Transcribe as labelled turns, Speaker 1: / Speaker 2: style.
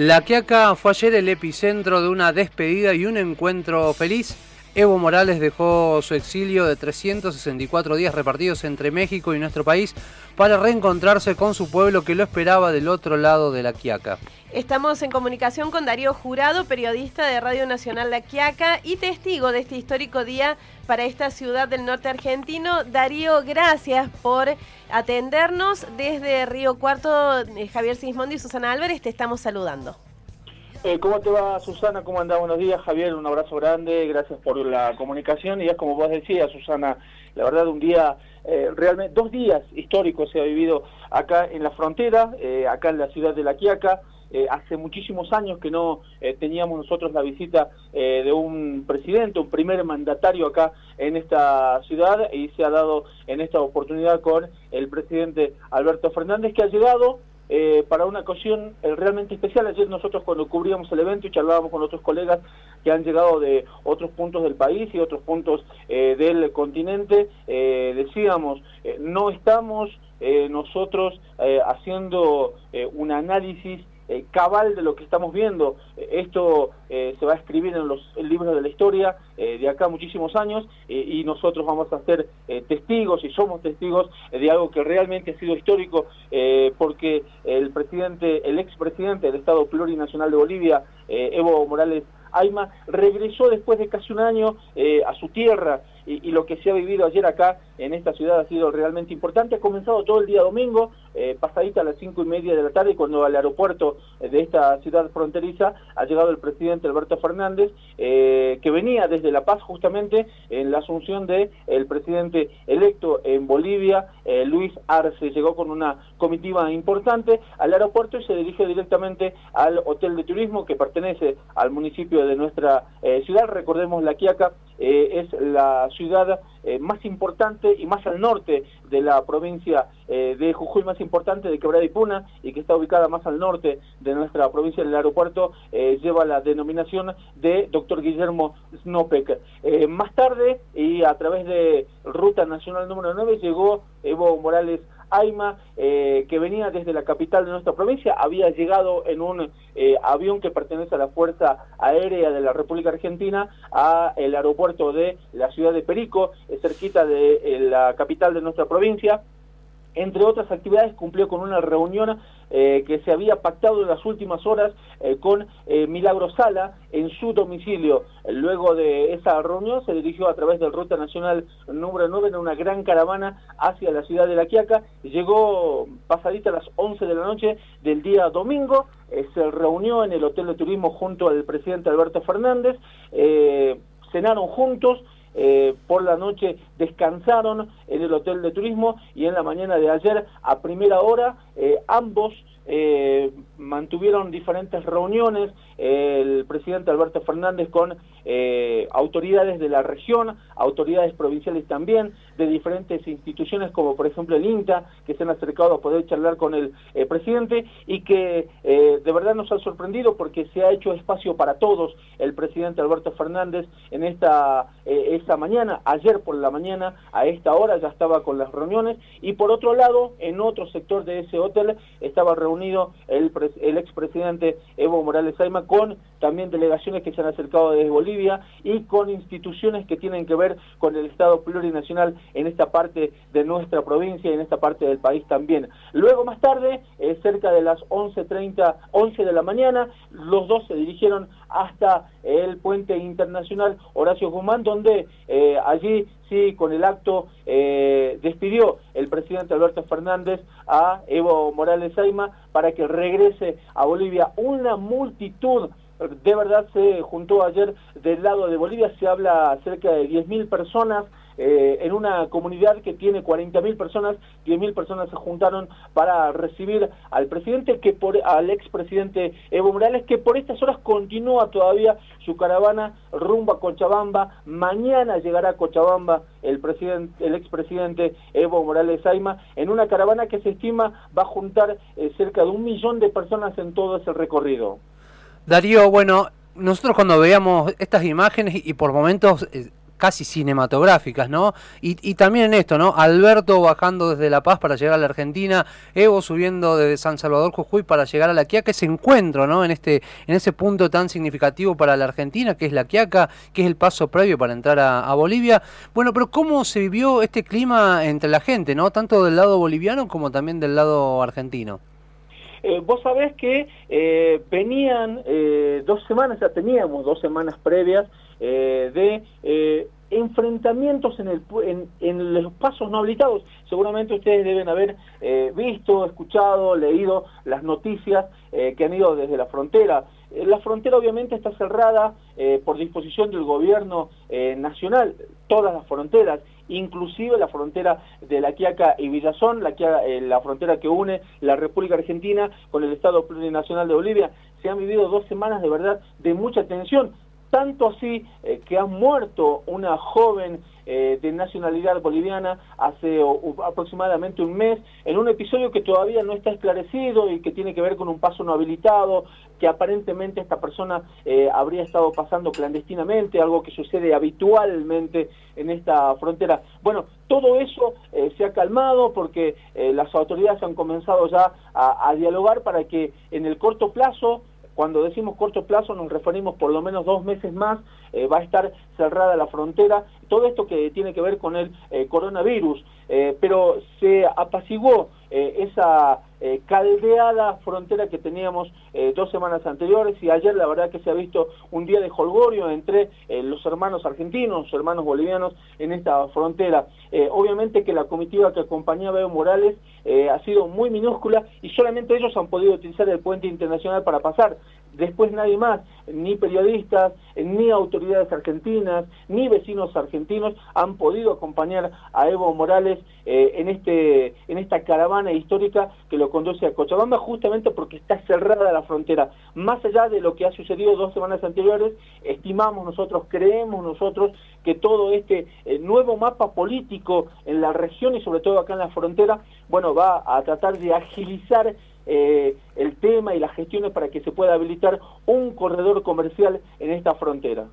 Speaker 1: La Quiaca fue ayer el epicentro de una despedida y un encuentro feliz. Evo Morales dejó su exilio de 364 días repartidos entre México y nuestro país para reencontrarse con su pueblo que lo esperaba del otro lado de la Quiaca.
Speaker 2: Estamos en comunicación con Darío Jurado, periodista de Radio Nacional La Quiaca y testigo de este histórico día para esta ciudad del norte argentino. Darío, gracias por atendernos desde Río Cuarto. Eh, Javier Sismondi y Susana Álvarez te estamos saludando.
Speaker 3: Eh, ¿Cómo te va Susana? ¿Cómo andás? Buenos días Javier, un abrazo grande, gracias por la comunicación. Y es como vos decías Susana, la verdad un día, eh, realmente dos días históricos se ha vivido acá en la frontera, eh, acá en la ciudad de La Quiaca, hace muchísimos años que no teníamos nosotros la visita de un presidente, un primer mandatario acá en esta ciudad. Y se ha dado en esta oportunidad con el presidente Alberto Fernández que ha llegado eh, para una ocasión eh, realmente especial. Ayer nosotros cuando cubríamos el evento y charlábamos con otros colegas que han llegado de otros puntos del país y otros puntos eh, del continente, decíamos, no estamos nosotros haciendo un análisis eh, cabal de lo que estamos viendo. Eh, esto eh, se va a escribir en los libros de la historia de acá muchísimos años y nosotros vamos a ser testigos y somos testigos de algo que realmente ha sido histórico porque el presidente, el expresidente del Estado Plurinacional de Bolivia, Evo Morales Aima, regresó después de casi un año a su tierra y, lo que se ha vivido ayer acá en esta ciudad ha sido realmente importante. Ha comenzado todo el día domingo, eh, pasadita a las cinco y media de la tarde, cuando al aeropuerto de esta ciudad fronteriza ha llegado el presidente Alberto Fernández, eh, que venía desde La Paz justamente en la asunción del el presidente electo en Bolivia, eh, Luis Arce. Llegó con una comitiva importante al aeropuerto y se dirigió directamente al hotel de turismo que pertenece al municipio de nuestra ciudad. Recordemos la Quiaca eh, es la ciudad eh, más importante y más al norte de la provincia eh, de Jujuy, más importante de Quebrada y y que está ubicada más al norte de nuestra provincia del aeropuerto, lleva la denominación de Dr. Guillermo Snopek. más tarde, y a través de Ruta Nacional número 9, llegó Evo Morales Aima, eh, que venía desde la capital de nuestra provincia, había llegado en un eh, avión que pertenece a la Fuerza Aérea de la República Argentina a el aeropuerto de la ciudad de Perico, eh, cerquita de la capital de nuestra provincia. Entre otras actividades, cumplió con una reunión eh, que se había pactado en las últimas horas eh, con eh, Milagro Sala en su domicilio. Luego de esa reunión se dirigió a través del Ruta Nacional número 9 en una gran caravana hacia la ciudad de La Quiaca. Llegó pasadita a las 11 de la noche del día domingo. se reunió en el Hotel de Turismo junto al presidente Alberto Fernández. cenaron juntos eh, por la noche descansaron en el hotel de turismo y en la mañana de ayer a primera hora eh, ambos eh, mantuvieron diferentes reuniones, el presidente Alberto Fernández con eh, autoridades de la región, autoridades provinciales también, de diferentes instituciones como por ejemplo el INTA, que se han acercado a poder charlar con el eh, presidente y que de verdad nos ha sorprendido porque se ha hecho espacio para todos. El presidente Alberto Fernández en esta, esta mañana, ayer por la mañana, a esta hora ya estaba con las reuniones y por otro lado, en otro sector de ese hotel estaba reunido unido el, el expresidente Evo Morales Saima con también delegaciones que se han acercado desde Bolivia y con instituciones que tienen que ver con el Estado plurinacional en esta parte de nuestra provincia y en esta parte del país también. Luego más tarde, eh, cerca de las 11.30, 11 de la mañana, los dos se dirigieron hasta el puente internacional Horacio Guzmán, donde eh, allí sí, con el acto eh, despidió el presidente Alberto Fernández a Evo Morales Saima para que regrese a Bolivia una multitud de verdad se juntó ayer del lado de Bolivia, se habla cerca de 10.000 personas eh, en una comunidad que tiene 40.000 personas, 10.000 personas se juntaron para recibir al presidente, que por, al expresidente Evo Morales, que por estas horas continúa todavía su caravana rumbo a Cochabamba. Mañana llegará a Cochabamba el, presidente, el expresidente Evo Morales Aima en una caravana que se estima va a juntar eh, cerca de un millón de personas en todo ese recorrido.
Speaker 1: Darío, bueno, nosotros cuando veíamos estas imágenes y por momentos eh, casi cinematográficas, ¿no? Y, también en esto, ¿no? Alberto bajando desde La Paz para llegar a la Argentina, Evo subiendo desde San Salvador Jujuy para llegar a la Quiaca, ese encuentro, ¿no? En este, en ese punto tan significativo para la Argentina, que es la Quiaca, que es el paso previo para entrar a, Bolivia. Bueno, pero ¿cómo se vivió este clima entre la gente, ¿no? Tanto del lado boliviano como también del lado argentino.
Speaker 3: Eh, vos sabés que eh, venían eh, dos semanas, ya teníamos dos semanas previas de enfrentamientos en, el, en, los pasos no habilitados. Seguramente ustedes deben haber visto, escuchado, leído las noticias que han ido desde la frontera. la frontera obviamente está cerrada por disposición del gobierno nacional, todas las fronteras, inclusive la frontera de La Quiaca y Villazón, la, eh, la frontera que une la República Argentina con el Estado Plurinacional de Bolivia. Se han vivido dos semanas de verdad de mucha tensión, tanto así eh, que ha muerto una joven eh, de nacionalidad boliviana hace aproximadamente un mes, en un episodio que todavía no está esclarecido y que tiene que ver con un paso no habilitado, que aparentemente esta persona eh, habría estado pasando clandestinamente, algo que sucede habitualmente en esta frontera. Bueno, todo eso se ha calmado porque las autoridades han comenzado ya a dialogar para que en el corto plazo cuando decimos corto plazo nos referimos por lo menos dos meses más, eh, va a estar cerrada la frontera, todo esto que tiene que ver con el eh, coronavirus, eh, pero se apaciguó esa caldeada frontera que teníamos dos semanas anteriores y ayer la verdad que se ha visto un día de holgorio entre los hermanos argentinos, los hermanos bolivianos en esta frontera. obviamente que la comitiva que acompañaba a Evo Morales ha sido muy minúscula y solamente ellos han podido utilizar el puente internacional para pasar después nadie más, ni periodistas, ni autoridades argentinas, ni vecinos argentinos han podido acompañar a Evo Morales eh, en, este, en esta caravana histórica que lo conduce a Cochabamba justamente porque está cerrada la frontera. Más allá de lo que ha sucedido dos semanas anteriores, estimamos nosotros, creemos nosotros que todo este eh, nuevo mapa político en la región y sobre todo acá en la frontera, bueno, va a tratar de agilizar eh, el tema y las gestiones para que se pueda habilitar un corredor comercial en esta frontera.